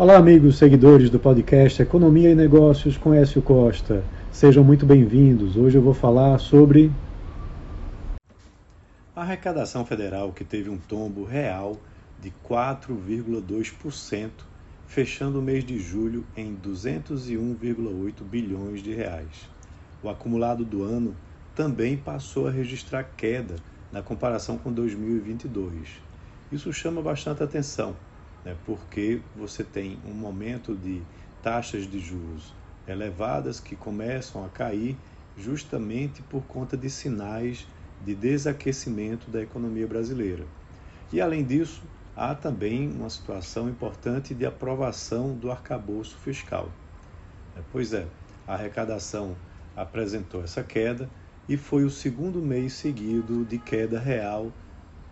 Olá, amigos seguidores do podcast Economia e Negócios com Écio Costa. Sejam muito bem-vindos. Hoje eu vou falar sobre a arrecadação federal que teve um tombo real de 4,2%, fechando o mês de julho em 201,8 bilhões de reais. O acumulado do ano também passou a registrar queda na comparação com 2022. Isso chama bastante atenção né, porque você tem um momento de taxas de juros elevadas que começam a cair justamente por conta de sinais de desaquecimento da economia brasileira. E além disso, há também uma situação importante de aprovação do arcabouço fiscal. É, pois é, a arrecadação apresentou essa queda e foi o segundo mês seguido de queda real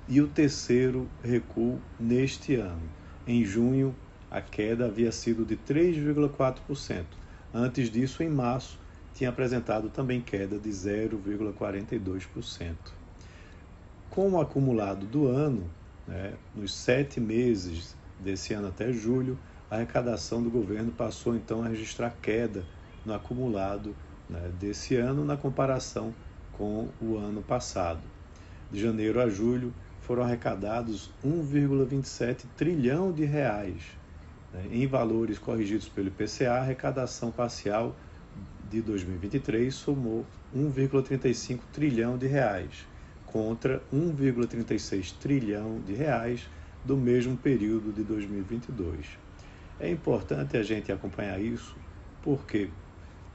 e o terceiro recuo neste ano. Em junho, a queda havia sido de 3,4%. Antes disso, em março, tinha apresentado também queda de 0,42%. Com o acumulado do ano, né, nos sete meses desse ano até julho, a arrecadação do governo passou então a registrar queda no acumulado né, desse ano na comparação com o ano passado. De janeiro a julho, foram arrecadados 1,27 trilhão de reais. Né? Em valores corrigidos pelo IPCA, a arrecadação parcial de 2023 somou 1,35 trilhão de reais, contra 1,36 trilhão de reais do mesmo período de 2022. É importante a gente acompanhar isso, porque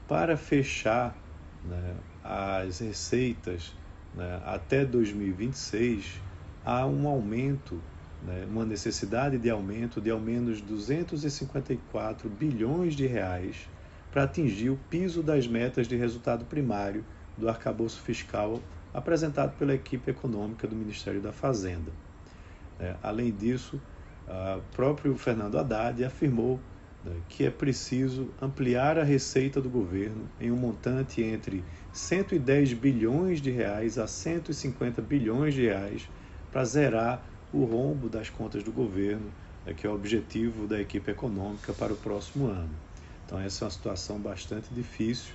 para fechar né, as receitas né, até 2026, há um aumento, né, uma necessidade de aumento de ao menos 254 bilhões de reais para atingir o piso das metas de resultado primário do arcabouço fiscal apresentado pela equipe econômica do Ministério da Fazenda. É, além disso, o próprio Fernando Haddad afirmou né, que é preciso ampliar a receita do governo em um montante entre 110 bilhões de reais a 150 bilhões de reais para zerar o rombo das contas do governo, né, que é o objetivo da equipe econômica para o próximo ano. Então, essa é uma situação bastante difícil,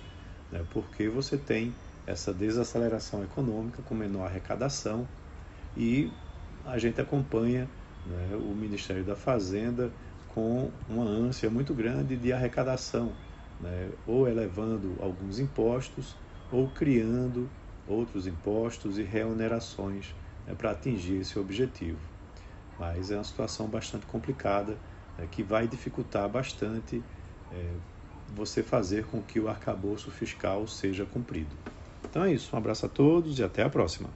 né, porque você tem essa desaceleração econômica com menor arrecadação e a gente acompanha né, o Ministério da Fazenda com uma ânsia muito grande de arrecadação, né, ou elevando alguns impostos ou criando outros impostos e reonerações é para atingir esse objetivo. Mas é uma situação bastante complicada é, que vai dificultar bastante é, você fazer com que o arcabouço fiscal seja cumprido. Então é isso, um abraço a todos e até a próxima.